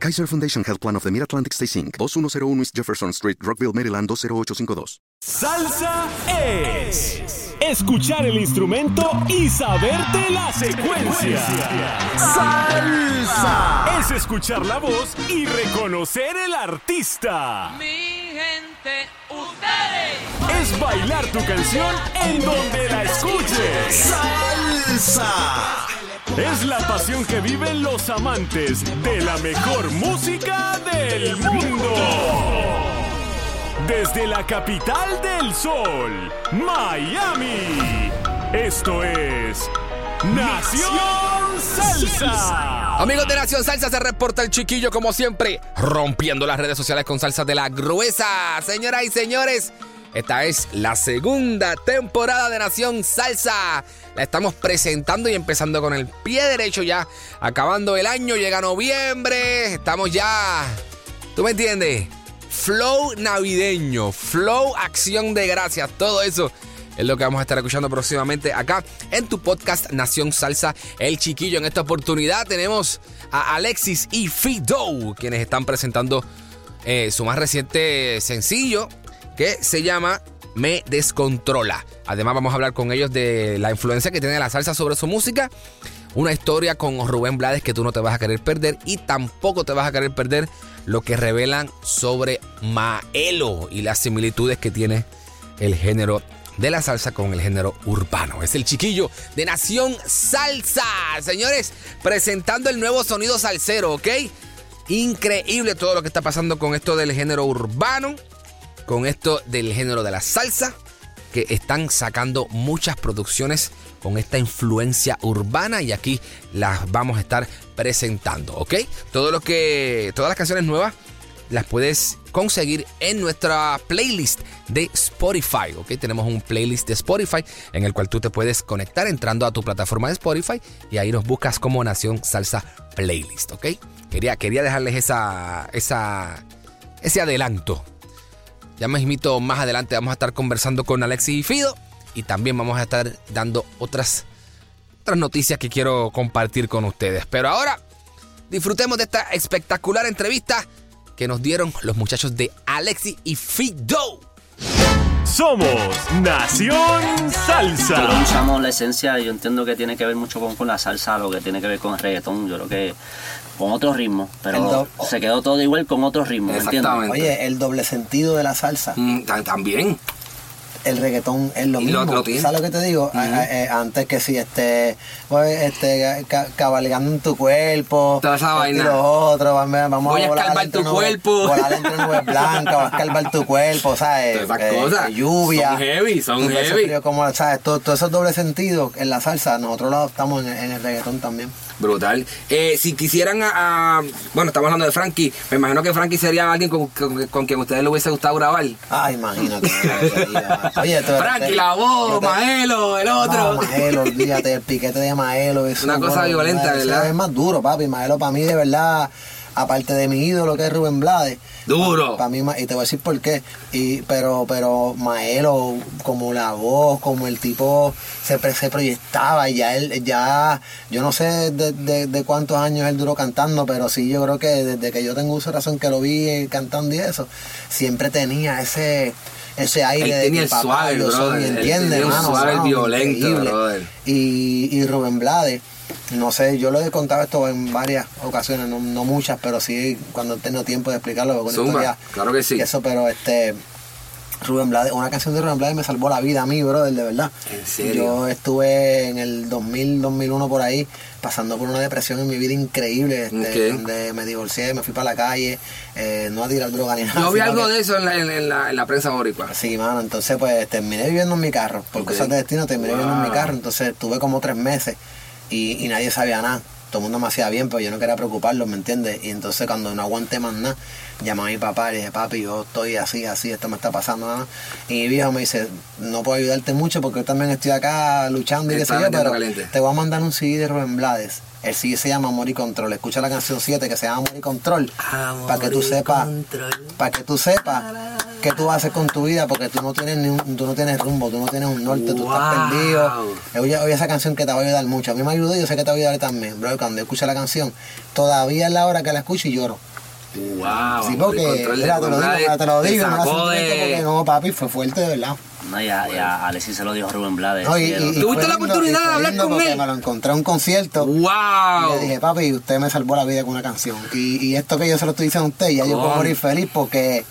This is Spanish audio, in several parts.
Kaiser Foundation Health Plan of the Mid-Atlantic Stay Inc. 2101 East Jefferson Street, Rockville, Maryland 20852. Salsa es escuchar el instrumento y saberte la secuencia. Salsa es escuchar la voz y reconocer el artista. Mi gente, ustedes. Es bailar tu canción en donde la escuches. Salsa. Es la pasión que viven los amantes de la mejor música del mundo. Desde la capital del sol, Miami. Esto es Nación Salsa. Amigos de Nación Salsa, se reporta el chiquillo como siempre, rompiendo las redes sociales con salsa de la gruesa. Señoras y señores, esta es la segunda temporada de Nación Salsa. La estamos presentando y empezando con el pie derecho ya. Acabando el año, llega noviembre. Estamos ya. ¿Tú me entiendes? Flow navideño, flow acción de gracias, todo eso es lo que vamos a estar escuchando próximamente acá en tu podcast Nación Salsa El Chiquillo. En esta oportunidad tenemos a Alexis y Fido, quienes están presentando eh, su más reciente sencillo que se llama Me Descontrola. Además vamos a hablar con ellos de la influencia que tiene la salsa sobre su música. Una historia con Rubén Blades que tú no te vas a querer perder y tampoco te vas a querer perder lo que revelan sobre Maelo y las similitudes que tiene el género de la salsa con el género urbano. Es el chiquillo de Nación Salsa. Señores, presentando el nuevo sonido salsero, ¿ok? Increíble todo lo que está pasando con esto del género urbano, con esto del género de la salsa, que están sacando muchas producciones con esta influencia urbana y aquí las vamos a estar presentando, ¿ok? Todo lo que, todas las canciones nuevas las puedes conseguir en nuestra playlist de Spotify, ¿ok? Tenemos un playlist de Spotify en el cual tú te puedes conectar entrando a tu plataforma de Spotify y ahí nos buscas como Nación Salsa Playlist, ¿ok? Quería, quería dejarles esa, esa, ese adelanto. Ya mismito más adelante vamos a estar conversando con Alexis y Fido y también vamos a estar dando otras, otras noticias que quiero compartir con ustedes. Pero ahora disfrutemos de esta espectacular entrevista que nos dieron los muchachos de Alexi y Fido. Somos Nación Salsa. Nosotros usamos la esencia, yo entiendo que tiene que ver mucho con, con la salsa, lo que tiene que ver con el reggaetón, yo creo que con otro ritmo, pero se quedó todo igual con otro ritmo, ¿me entiendes? Exactamente. Oye, el doble sentido de la salsa, Mm, ta- también. El reggaetón es lo Y mismo. lo. ¿Sabes lo que te digo? A- a- eh, antes que si este, pues, este ca- cabalgando en tu cuerpo, Toda esa vaina. lo otro, vamos, Voy a volar entre tu nubes- cuerpo. Volar entre nubes blancas, vas a escarbar tu cuerpo, ¿sabes? Todas esas Eh, cosas. eh, lluvia. Son heavy, son heavy. frío como, ¿sabes? Todo, todo esos doble sentidos en la salsa, nosotros lo adoptamos en, en el reggaetón también. Brutal. Eh, si quisieran a, a- Bueno, estamos hablando de Frankie. Me imagino que Frankie sería alguien con, con- con quien a ustedes le hubiese gustado grabar. Ah, imagínate. Oye, tú- Frankie, la voz, Maelo, el otro. No, Maelo, olvídate, el piquete de Maelo. Es Una cosa violenta, ¿verdad? Es más duro, papi. Maelo para mí, de verdad, aparte de mi ídolo que es Rubén Blades. Duro. Para mí, y te voy a decir por qué. Y, pero, pero Maelo, como la voz, como el tipo se, se proyectaba, y ya él, ya, yo no sé de, de- de cuántos años él duró cantando, pero sí, yo creo que desde que yo tengo uso de razón que lo vi cantando y eso, siempre tenía ese ese aire de tenía que el papá, suave, yo soy, ¿entiendes, tenía suave Sound violento. Y, y Rubén Blades, no sé, yo lo he contado esto en varias ocasiones, no, no muchas, pero sí cuando he tenido tiempo de explicarlo. porque una Zumba, historia claro que sí. eso, pero este. Rubén Blades, una canción de Rubén Blades me salvó la vida a mí, brother, de verdad. ¿En serio? Yo estuve en el 2000, 2001 por ahí, pasando por una depresión en mi vida increíble, este, donde me divorcié, me fui para la calle, eh, no a tirar droga ni nada. Yo vi algo que- de eso en la, en, la, en la prensa boricua. Sí, mano, entonces pues terminé viviendo en mi carro. Por Ok. cosas de destino terminé viviendo en mi carro. Entonces tuve como tres meses y, y nadie sabía nada. Todo el mundo me hacía bien, pero yo no quería preocuparlos, ¿me entiendes? Y entonces cuando no aguanté más nada, llamé a mi papá y le dije, papi, yo estoy así, así, esto me está pasando. nada. Y mi viejo me dice, no puedo ayudarte mucho porque yo también estoy acá luchando y qué sé yo, pero caliente. te voy a mandar un CD de Rubén Blades. El CD se llama Amor y Control. Escucha la canción 7 que se llama Amor y Control. Para que tú sepas, para que tú sepas qué tú haces con tu vida, porque tú no tienes ni un- tú no tienes rumbo, tú no tienes un norte, tú estás perdido. Oye, oye esa canción que te va a ayudar mucho. A mí me ayudó y yo sé que te va a ayudar también. Bro, cuando yo escucho la canción, todavía es la hora que la escucho y lloro. Wow. sí, porque, mira, te lo digo, mira, te lo digo, sentimiento porque no, papi, fue fuerte de verdad. No, y a, y a Alexis se lo dijo Rubén Blades. No, y- y- y ¿Tuviste la oportunidad y de hablar con porque él? Me lo encontré en un concierto. Y Wow. le dije, papi, usted me salvó la vida con una canción. Y, y esto que yo se lo estoy diciendo a usted, ya yo puedo morir feliz porque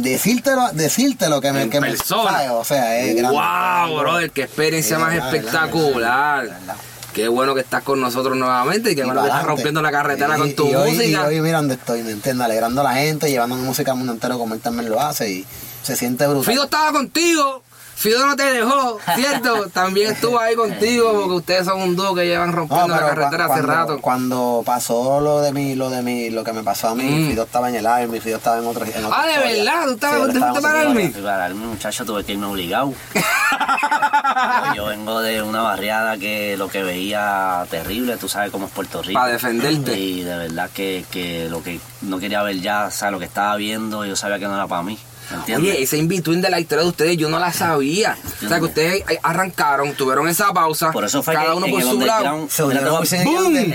decírtelo, decírtelo que me, En que me. ¿sabes? o sea, es grande. Wow, brother, qué experiencia más verdad, espectacular. verdad, verdad. Qué bueno que estás con nosotros nuevamente y qué Y bueno que estás rompiendo la carretera Y- con tu y hoy, música. Y hoy mira dónde estoy, ¿me entiendes? Alegrando a la gente, llevando mi música al mundo entero como él también lo hace y se siente brutal. Fido estaba contigo. Fido no te dejó, ¿cierto? También estuvo ahí contigo porque ustedes son un dúo que llevan No, rompiendo la carretera hace rato. Cuando pasó lo de mí, lo de mí, lo que me pasó a mí, Mm. Fido estaba en el Army, Fido estaba en otro. En otra Ah, ¿de historia. verdad? ¿Tú estabas- Sí, estábamos para otra- Army? Para el muchacho tuve que irme obligado. Yo vengo de una barriada que lo que veía terrible, tú sabes cómo es Puerto Rico. Para defenderte. Y de verdad que, que lo que no quería ver ya, o sea, lo que estaba viendo, yo sabía que no era para mí. ¿Me entiendes? Oye, esa in-between de la historia de ustedes yo no la sabía. O sea, que ustedes arrancaron, tuvieron esa pausa. Por eso fue cada que uno en por el su lado. Se.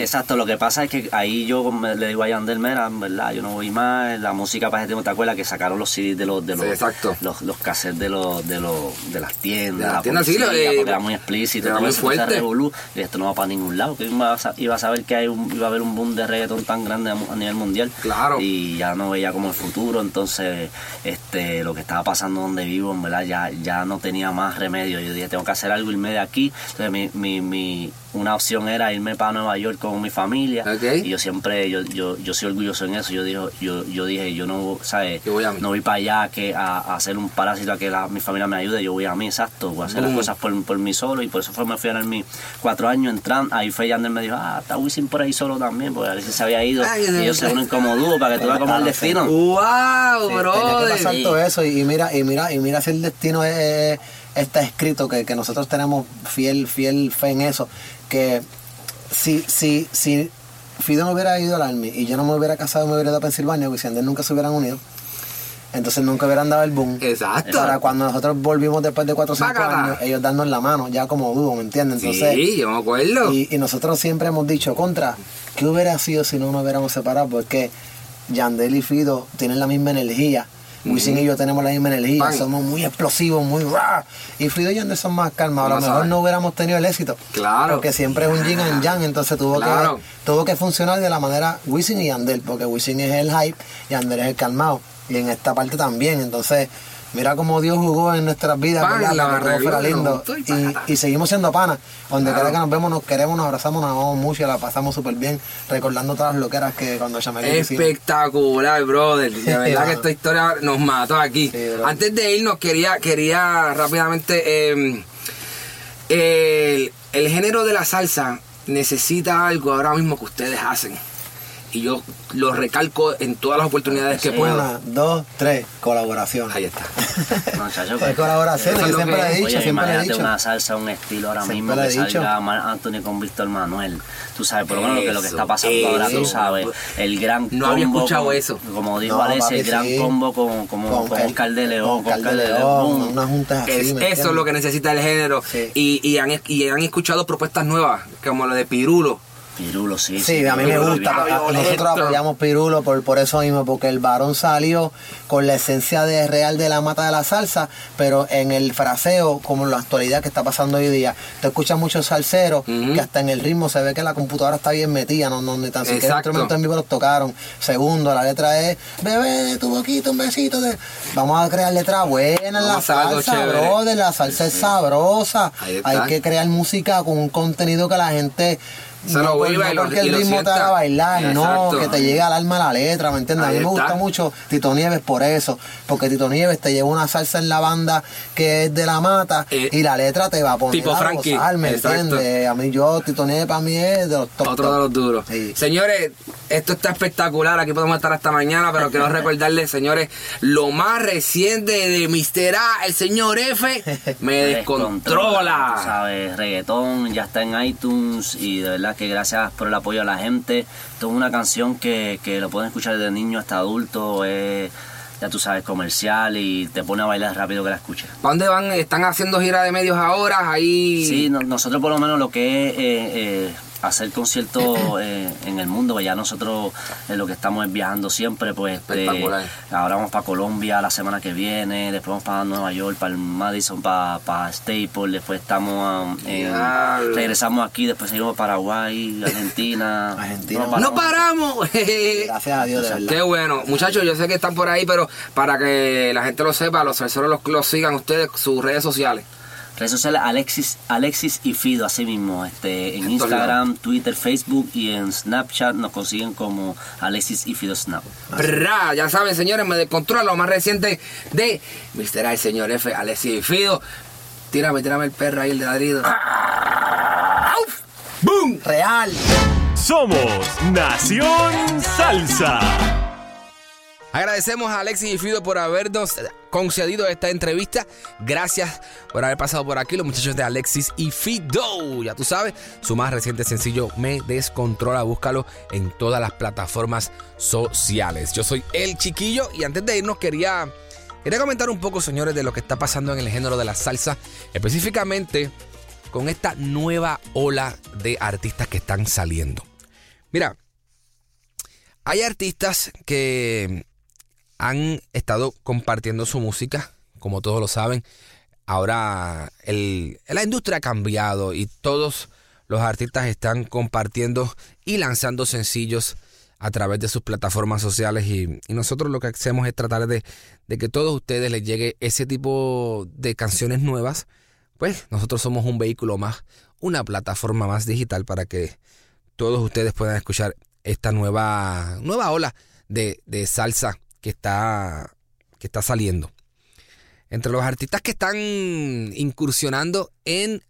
Exacto, lo que pasa es que ahí yo le digo a Yandel, mira, verdad, yo no voy más, la música para ese tiempo, ¿te acuerdas? Que sacaron los CDs de los, de los, Sí, exacto. los, los cassettes de los, de los, de las tiendas, De las la tiendas, sí, policía, lo de- porque era muy explícito, era muy fuerte. y esto no va para ningún lado, que iba a, iba a saber que hay un- iba a haber un boom de reggaetón tan grande a nivel mundial. Claro. Y ya no veía como el futuro, entonces este lo que estaba pasando donde vivo, en verdad, ya, ya no tenía más remedio. Yo dije, tengo que hacer algo, irme de aquí. Entonces mi, mi, mi, una opción era irme para Nueva York con mi familia. Y yo siempre, yo, yo, yo soy orgulloso en eso. Yo, digo, yo, yo dije, yo no, ¿sabes? Yo voy a mí. No voy para allá que a, a hacer un parásito a que la- mi familia me ayude. Yo voy a mí, exacto. Voy a hacer Boom. las cosas por, por mí solo. Y por eso fue me fui a ganar mis cuatro años entrando. Ahí fue Yandel me dijo, ah, está Wisin por ahí solo también. Porque a veces se había ido. Ay, y ellos se unen como dúo para que tú veas como el destino. ¡Wow, Sí, tenía que pasar todo eso y, y mira y mira y mira si el destino es, está escrito que, que nosotros tenemos fiel fiel fe en eso que si si si Fido no hubiera ido al Army y yo no me hubiera casado me hubiera ido a Pensilvania Wisin y Yandel nunca se hubieran unido entonces nunca hubieran dado el boom Exacto. para cuando nosotros volvimos después de 4 o 5 Bácata. años ellos darnos la mano ya como dúo ¿me entiendes? entonces sí, yo me acuerdo. y, y nosotros siempre hemos dicho, contra, ¿qué hubiera sido si no nos hubiéramos separado? Porque Yandel y Fido tienen la misma energía. Wisin y yo tenemos la misma energía. Somos muy explosivos, muy ra. Y Fido y Yandel son más calmados. A lo mejor no hubiéramos tenido el éxito. Claro. Porque siempre es un yin and yang. Entonces tuvo, Claro. que, tuvo que funcionar de la manera Wisin y Yandel. Porque Wisin es el hype y Yandel es el calmado. Y en esta parte también. Entonces, mira cómo Dios jugó en nuestras vidas. Pan, ¿verdad? la Para que todo arregló, fuera lindo. y Y, seguimos siendo panas. Donde Claro. quiera que nos vemos, nos queremos, nos abrazamos, nos amamos mucho y la pasamos súper bien. Recordando todas las loqueras que cuando llamé Espectacular, brother. De verdad que esta historia nos mató aquí. Sí. Antes de irnos, quería, quería rápidamente. eh, el, el género de la salsa necesita algo ahora mismo que ustedes hacen. Y yo lo recalco en todas las oportunidades que puedo. Una, dos, tres, colaboración. Ahí está. No, chacho, Hay colaboraciones, Eso es yo siempre he dicho, Oye, siempre he imagínate dicho. una salsa, un estilo ahora Siempre mismo que dicho. salga Mar Anthony con Víctor Manuel. Tú sabes, por lo menos lo que, lo que Eso, está pasando ahora, tú sabes. El gran No había combo escuchado con- eso. Como dijo No, Alex, el gran sí. combo con, como, con, Oscar de León. con Oscar de León, una junta así. Es- ¿me eso es lo que necesita el género. Sí. Y, y, han, y han escuchado propuestas nuevas, como lo de Pirulo. Pirulo, sí. Sí, a mí me gusta. Nosotros apoyamos Pirulo por, por eso mismo, porque el varón salió con la esencia de real de la mata de la salsa, pero en el fraseo, como en la actualidad que está pasando hoy día. Te escuchas muchos salseros Ujú. que hasta en el ritmo se ve que la computadora está bien metida, no, no ni tan siquiera instrumentos en vivo los tocaron. Segundo, la letra es, bebé, tu boquita, un besito. De... Vamos a crear letra buena en la salsa, brother, la salsa es sabrosa. Hay que crear música con un contenido que la gente Se no, lo por- viva no y lo- porque el ritmo te haga bailar, no, que te llegue al alma la letra, ¿me entiendes? Ahí a mí me está. gusta mucho Tito Nieves por eso, porque Tito Nieves te lleva una salsa en la banda que es de la mata Eh, y la letra te va a poner tipo a Frankie, gozar, ¿me entiendes? A mí yo, Tito Nieves para mí es de los top Otro top. de los duros. Sí. Señores, esto está espectacular. Aquí podemos estar hasta mañana, pero quiero recordarles, señores, lo más reciente de Mr. A, el señor F, me Tú descontrola. sabes, reggaetón ya está en iTunes y de verdad que gracias por el apoyo a la gente. Esto es una canción que, que lo pueden escuchar desde niño hasta adulto, es, ya tú sabes, comercial y te pone a bailar rápido que la escuches. ¿Para dónde van? ¿Están haciendo gira de medios ahora? Ahí. Sí, no- nosotros por lo menos lo que es eh, eh, hacer conciertos eh, en el mundo, pues ya nosotros eh, lo que estamos es viajando siempre, pues este, Espectacular. ahora vamos para Colombia la semana que viene, después vamos para Nueva York, para el Madison, para, para Staples, después estamos um, en- regresamos aquí, después seguimos para Paraguay, Argentina. Argentina. ¡No paramos! Gracias a Dios, de verdad. Qué bueno. Muchachos, yo sé que están por ahí, pero para que la gente lo sepa, los salseros los, los sigan ustedes, sus redes sociales. Redes sociales Alexis, Alexis y Fido, así mismo, este, en Instagram, Twitter, Facebook y en Snapchat nos consiguen como Alexis y Fido Snap. Bra, ya saben, señores, me descontrola lo más reciente de Mr. El señor F, Alexis y Fido. Tírame, tírame el perro ahí, el de ladrido. ¡Auf! ¡Boom! Real. Somos Nación Salsa. Agradecemos a Alexis y Fido por habernos concedido esta entrevista. Gracias por haber pasado por aquí, los muchachos de Alexis y Fido. Ya tú sabes, su más reciente sencillo Me Descontrola. Búscalo en todas las plataformas sociales. Yo soy El Chiquillo y antes de irnos quería, quería comentar un poco, señores, de lo que está pasando en el género de la salsa. Específicamente con esta nueva ola de artistas que están saliendo. Mira, hay artistas que han estado compartiendo su música, como todos lo saben. Ahora el- la industria ha cambiado y todos los artistas están compartiendo y lanzando sencillos a través de sus plataformas sociales y, nosotros lo que hacemos es tratar de, de que todos ustedes les llegue ese tipo de canciones nuevas. Pues nosotros somos un vehículo más, una plataforma más digital para que todos ustedes puedan escuchar esta nueva, nueva ola de, de salsa que está, que está saliendo. Entre los artistas que están incursionando en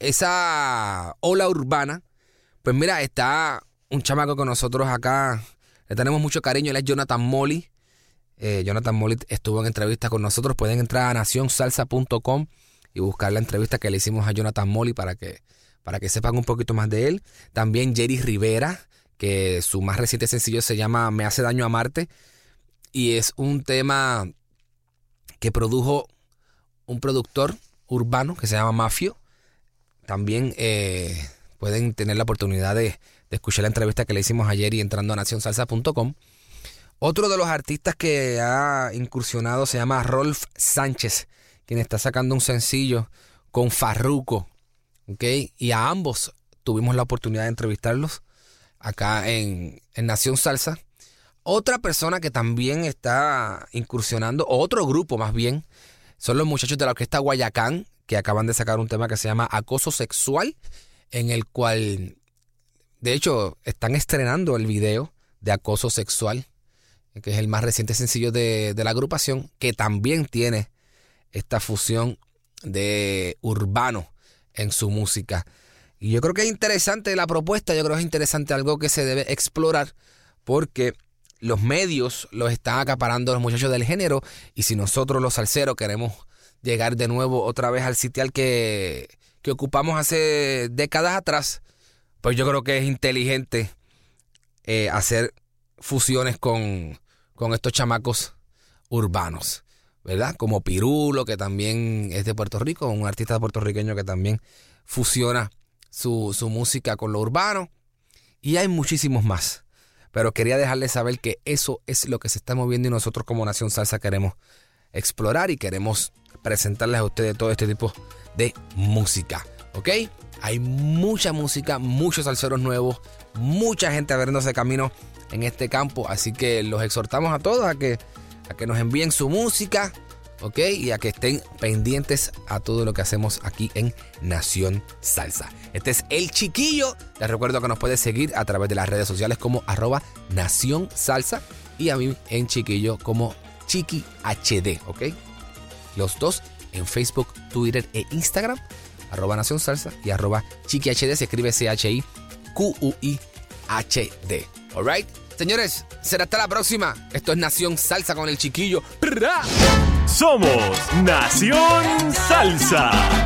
esa ola urbana, pues mira, está un chamaco con nosotros acá, le tenemos mucho cariño, él es Jonathan Molly. Eh, Jonathan Molly estuvo en entrevista con nosotros, pueden entrar a nacionsalsa.com y buscar la entrevista que le hicimos a Jonathan Molly para que, para que sepan un poquito más de él. También Jerry Rivera, que su más reciente sencillo se llama Me hace daño amarte y es un tema que produjo un productor urbano que se llama Mafio. También eh, pueden tener la oportunidad de, escuchar la entrevista que le hicimos ayer y entrando a nacionsalsa.com. Otro de los artistas que ha incursionado se llama Rolf Sánchez, quien está sacando un sencillo con Farruko. ¿ok? Y a ambos tuvimos la oportunidad de entrevistarlos acá en, en Nación Salsa. Otra persona que también está incursionando, otro grupo más bien, son los muchachos de la orquesta Guayacán, que acaban de sacar un tema que se llama Acoso Sexual, en el cual, de hecho, están estrenando el video de Acoso Sexual, que es el más reciente sencillo de, de la agrupación, que también tiene esta fusión de urbano en su música. Y yo creo que es interesante la propuesta, yo creo que es interesante algo que se debe explorar, porque los medios los están acaparando los muchachos del género, y si nosotros los salseros queremos llegar de nuevo otra vez al sitial que, que ocupamos hace décadas atrás, pues yo creo que es inteligente eh, hacer fusiones con, con estos chamacos urbanos, ¿verdad? Como Pirulo, que también es de Puerto Rico, un artista puertorriqueño que también fusiona su, su música con lo urbano. Y hay muchísimos más. Pero quería dejarles saber que eso es lo que se está moviendo y nosotros como Nación Salsa queremos explorar y queremos presentarles a ustedes todo este tipo de música. ¿Ok? Hay mucha música, muchos salseros nuevos, mucha gente abriéndose camino en este campo. Así que los exhortamos a todos a que, a que nos envíen su música, ¿ok? Y a que estén pendientes a todo lo que hacemos aquí en Nación Salsa. Este es El Chiquillo. Les recuerdo que nos puedes seguir a través de las redes sociales como arroba Nación Salsa y a mí en Chiquillo como Chiqui HD, ¿ok? Los dos en Facebook, Twitter e Instagram, arroba Nación Salsa y arroba Chiqui HD, se escribe C-H-I-Q-U-I-H-D, ¿alright? Señores, será hasta la próxima. Esto es Nación Salsa con el Chiquillo. Somos Nación Salsa.